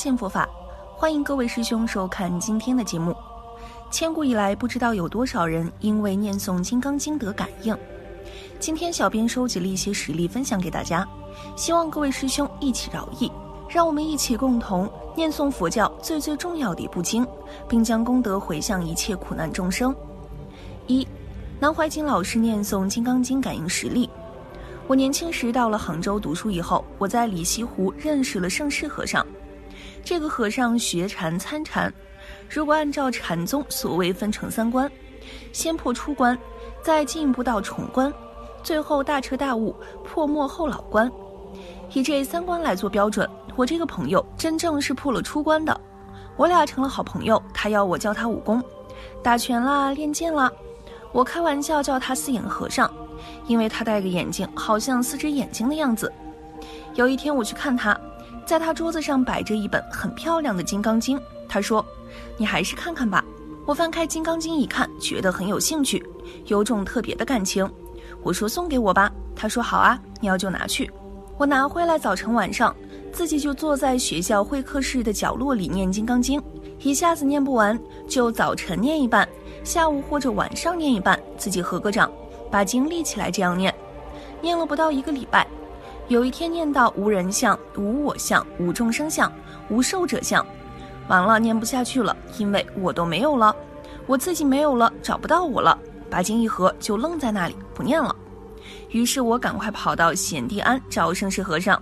见佛法，欢迎各位师兄收看今天的节目。千古以来，不知道有多少人因为念诵《金刚经》得感应。今天小编收集了一些实例分享给大家，希望各位师兄一起饶益，让我们一起共同念诵佛教最最重要的一部经，并将功德回向一切苦难众生。一，南怀瑾老师念诵《金刚经》感应实例。我年轻时到了杭州读书以后，我在里西湖认识了圣世和尚。这个和尚学禅参禅，如果按照禅宗所谓分成三关，先破出关，再进一步到重关，最后大彻大悟破末后老关，以这三关来做标准。我这个朋友真正是破了出关的，我俩成了好朋友。他要我教他武功，打拳啦，练剑啦。我开玩笑叫他四眼和尚。因为他戴个眼镜，好像四只眼睛的样子。有一天我去看他，在他桌子上摆着一本很漂亮的《金刚经》。他说：“你还是看看吧。”我翻开《金刚经》一看，觉得很有兴趣，有种特别的感情。我说：“送给我吧。”他说：“好啊，你要就拿去。”我拿回来，早晨晚上自己就坐在学校会客室的角落里念《金刚经》，一下子念不完，就早晨念一半，下午或者晚上念一半，自己合个掌。把经立起来，这样念，念了不到一个礼拜，有一天念到无人相、无我相、无众生相、无寿者相，完了念不下去了，因为我都没有了，我自己没有了，找不到我了，把经一合就愣在那里不念了。于是我赶快跑到显地庵找圣世和尚，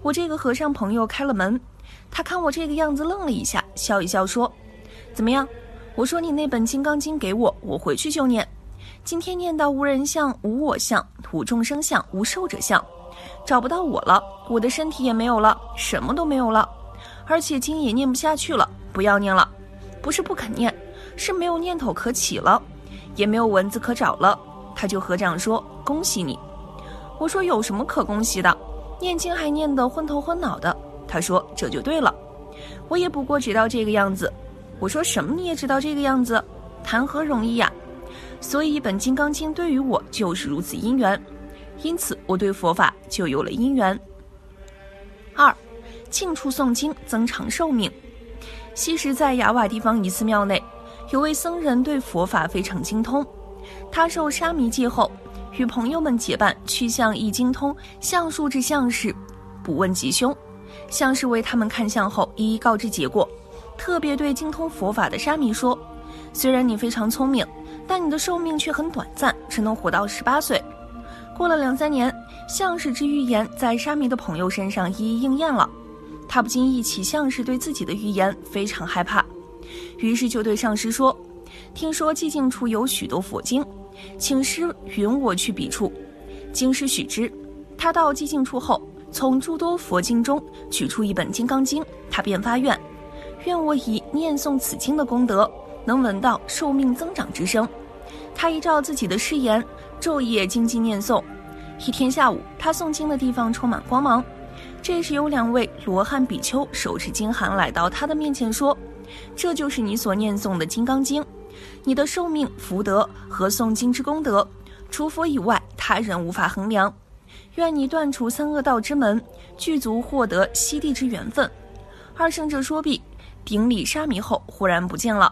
我这个和尚朋友开了门，他看我这个样子愣了一下，笑一笑说：“怎么样？”我说：“你那本《金刚经》给我，我回去就念。”今天念到无人相、无我相、无众生相、无寿者相，找不到我了，我的身体也没有了，什么都没有了，而且经也念不下去了，不要念了。不是不肯念，是没有念头可起了，也没有文字可找了。他就合掌说：“恭喜你。”我说：“有什么可恭喜的？念经还念得昏头昏脑的。”他说：“这就对了，我也不过知道这个样子。”我说：“什么你也知道这个样子？谈何容易呀！”所以，本《金刚经》对于我就是如此因缘，因此我对佛法就有了因缘。二，庆处诵经增长寿命。昔时在雅瓦地方一寺庙内，有位僧人对佛法非常精通。他受沙弥戒后，与朋友们结伴去向一精通相术之相士，不问吉凶。相士为他们看相后，一一告知结果。特别对精通佛法的沙弥说：“虽然你非常聪明。”但你的寿命却很短暂，只能活到十八岁。过了两三年，相士之预言在沙弥的朋友身上一一应验了。他不禁忆起相士对自己的预言，非常害怕，于是就对上师说：“听说寂静处有许多佛经，请师允我去彼处。”经师许之。他到寂静处后，从诸多佛经中取出一本《金刚经》，他便发愿：“愿我以念诵此经的功德，能闻到寿命增长之声。”他依照自己的誓言，昼夜精进念诵。一天下午，他诵经的地方充满光芒。这时，有两位罗汉比丘手持经函来到他的面前，说：“这就是你所念诵的《金刚经》，你的寿命、福德和诵经之功德，除佛以外，他人无法衡量。愿你断除三恶道之门，具足获得西地之缘分。”二圣者说毕，顶礼沙弥后，忽然不见了。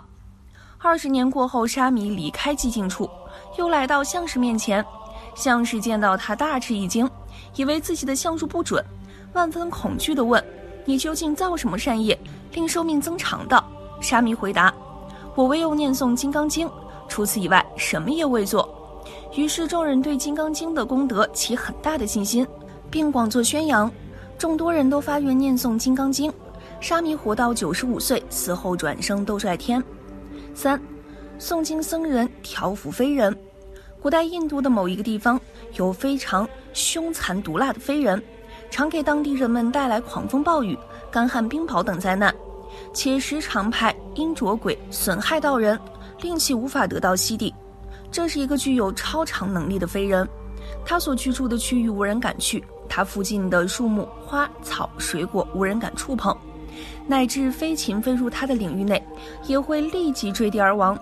二十年过后，沙弥离开寂静处，又来到相士面前。相士见到他，大吃一惊，以为自己的相术不准，万分恐惧地问：“你究竟造什么善业，令寿命增长的？”沙弥回答：“我唯有念诵《金刚经》，除此以外，什么也未做。”于是众人对《金刚经》的功德起很大的信心，并广作宣扬。众多人都发愿念诵《金刚经》。沙弥活到九十五岁，死后转生斗率天。三，诵经僧人调伏非人。古代印度的某一个地方有非常凶残毒辣的非人，常给当地人们带来狂风暴雨、干旱冰雹等灾难，且时常派阴浊鬼损害到人，令其无法得到息地。这是一个具有超常能力的非人，他所居住的区域无人敢去，他附近的树木、花草、水果无人敢触碰，乃至飞禽飞入他的领域内，也会立即坠地而亡。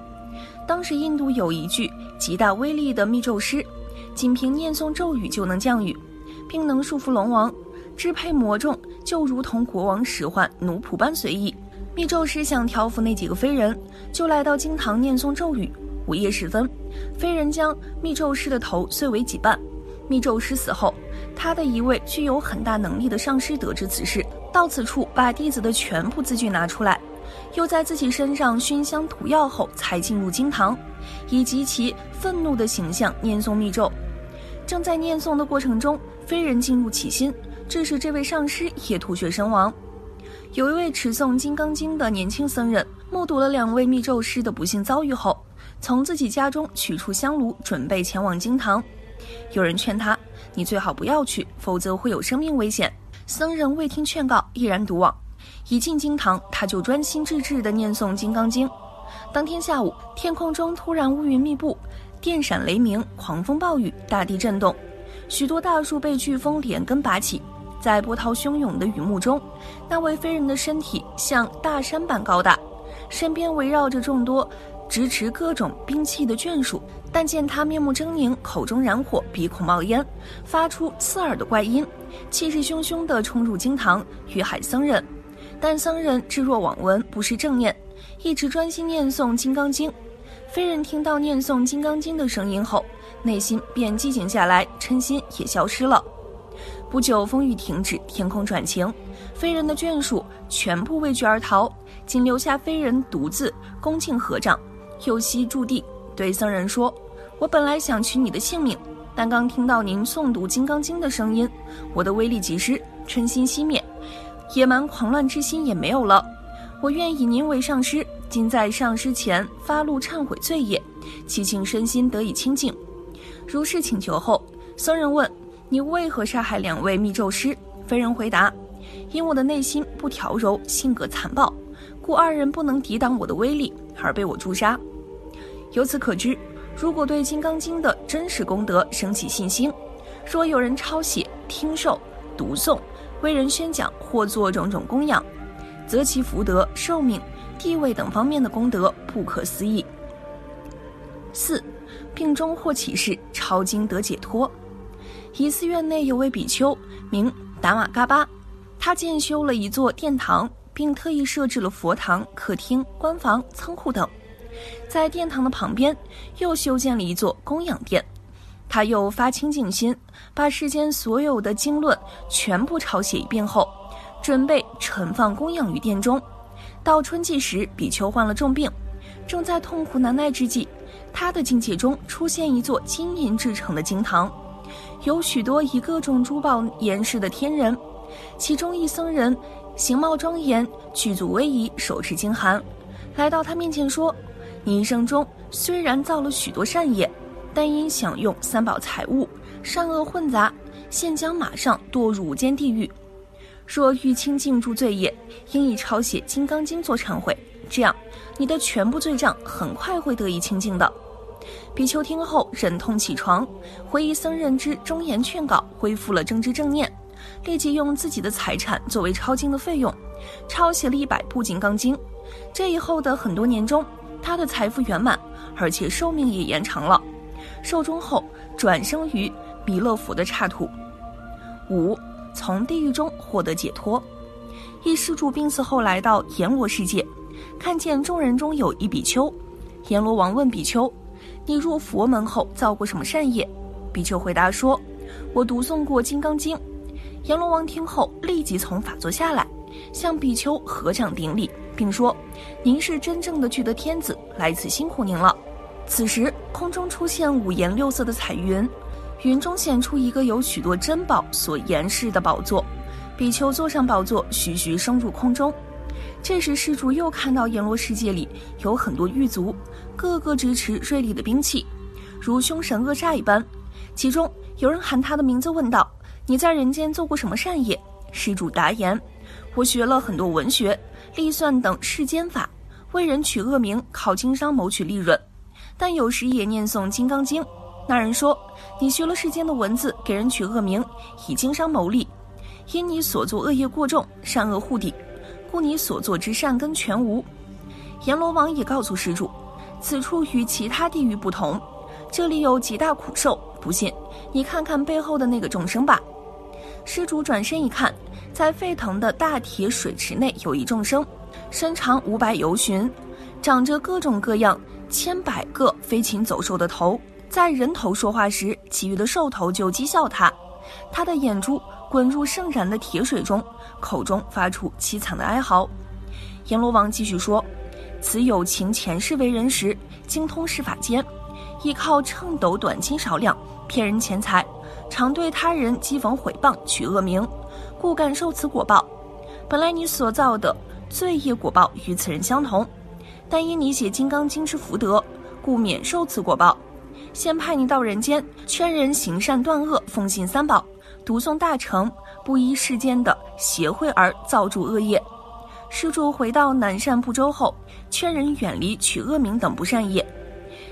当时印度有一句极大威力的密咒诗，仅凭念诵咒语就能降雨，并能束缚龙王，支配魔众，就如同国王使唤奴仆般随意。密咒师想调服那几个飞人，就来到经堂念诵咒语。午夜时分，飞人将密咒师的头碎为几半。密咒师死后，他的一位具有很大能力的上师得知此事，到此处把弟子的全部字据拿出来。又在自己身上熏香涂药后，才进入经堂，以极其愤怒的形象念诵密咒。正在念诵的过程中，飞人进入起心，致使这位上师也吐血身亡。有一位持诵《金刚经》的年轻僧人，目睹了两位密咒师的不幸遭遇后，从自己家中取出香炉，准备前往经堂。有人劝他：“你最好不要去，否则会有生命危险。”僧人未听劝告，毅然独往。一进经堂，他就专心致志地念诵《金刚经》。当天下午，天空中突然乌云密布，电闪雷鸣，狂风暴雨，大地震动，许多大树被飓风连根拔起。在波涛汹涌的雨幕中，那位飞人的身体像大山般高大，身边围绕着众多执持各种兵器的眷属。但见他面目狰狞，口中燃火，鼻孔冒烟，发出刺耳的怪音，气势汹汹地冲入经堂，欲害僧人。但僧人置若罔闻，不是正念，一直专心念诵《金刚经》。飞人听到念诵《金刚经》的声音后，内心便寂静下来，嗔心也消失了。不久，风雨停止，天空转晴，飞人的眷属全部畏惧而逃，仅留下飞人独自恭敬合掌，右膝住地，对僧人说：“我本来想取你的性命，但刚听到您诵读《金刚经》的声音，我的威力即失，嗔心熄灭。”野蛮狂乱之心也没有了，我愿以您为上师，今在上师前发怒忏悔罪业，祈请身心得以清净。如是请求后，僧人问：“你为何杀害两位密咒师？”非人回答：“因我的内心不调柔，性格残暴，故二人不能抵挡我的威力，而被我诛杀。”由此可知，如果对《金刚经》的真实功德升起信心，若有人抄写、听受、读诵。为人宣讲或做种种供养，则其福德、寿命、地位等方面的功德不可思议。四，病中或起事抄经得解脱。一寺院内有位比丘名达玛嘎巴，他建修了一座殿堂，并特意设置了佛堂、客厅、官房、仓库等。在殿堂的旁边，又修建了一座供养殿。他又发清净心，把世间所有的经论全部抄写一遍后，准备存放供养于殿中。到春季时，比丘患了重病，正在痛苦难耐之际，他的境界中出现一座金银制成的经堂，有许多以各种珠宝严饰的天人，其中一僧人形貌庄严，具足威仪，手持经函，来到他面前说：“你一生中虽然造了许多善业。”但因享用三宝财物，善恶混杂，现将马上堕入无间地狱。若欲清净住罪业，应以抄写《金刚经》做忏悔，这样你的全部罪障很快会得以清净的。比丘听后忍痛起床，回忆僧人之忠言劝告，恢复了正知正念，立即用自己的财产作为抄经的费用，抄写了一百部《金刚经》。这以后的很多年中，他的财富圆满，而且寿命也延长了。寿终后，转生于弥勒佛的刹土。五，从地狱中获得解脱。一施主病死后来到阎罗世界，看见众人中有一比丘。阎罗王问比丘：“你入佛门后造过什么善业？”比丘回答说：“我读诵过《金刚经》。”阎罗王听后立即从法座下来，向比丘合掌顶礼，并说：“您是真正的具德天子，来此辛苦您了。”此时，空中出现五颜六色的彩云，云中显出一个有许多珍宝所严饰的宝座。比丘坐上宝座，徐徐升入空中。这时施主又看到阎罗世界里有很多狱卒，个个支持锐利的兵器，如凶神恶煞一般。其中有人喊他的名字，问道：“你在人间做过什么善业？”施主答言：“我学了很多文学、历算等世间法，为人取恶名，靠经商谋取利润，但有时也念诵《金刚经》。”那人说：“你学了世间的文字，给人取恶名，以经商谋利，因你所作恶业过重，善恶互抵。”故你所做之善根全无。阎罗王也告诉施主，此处与其他地狱不同，这里有极大苦受。不信，你看看背后的那个众生吧。施主转身一看，在沸腾的大铁水池内有一众生，身长五百由旬，长着各种各样千百个飞禽走兽的头。在人头说话时，其余的兽头就讥笑他。他的眼珠。滚入盛燃的铁水中，口中发出凄惨的哀嚎。阎罗王继续说：“此有情前世为人时，精通施法间，依靠秤斗短斤少两骗人钱财，常对他人讥讽毁谤取恶名，故感受此果报。本来你所造的罪业果报与此人相同，但因你写《金刚经》之福德，故免受此果报。先派你到人间，劝人行善断恶，奉行三宝。”读诵大乘，不依世间的邪会而造诸恶业。施主回到南赡部洲后，劝人远离取恶名等不善业。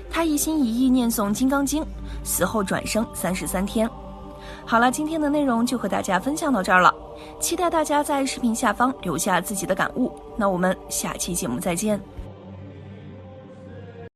他一心一意念诵《金刚经》，死后转生三十三天。好了，今天的内容就和大家分享到这儿了，期待大家在视频下方留下自己的感悟。那我们下期节目再见。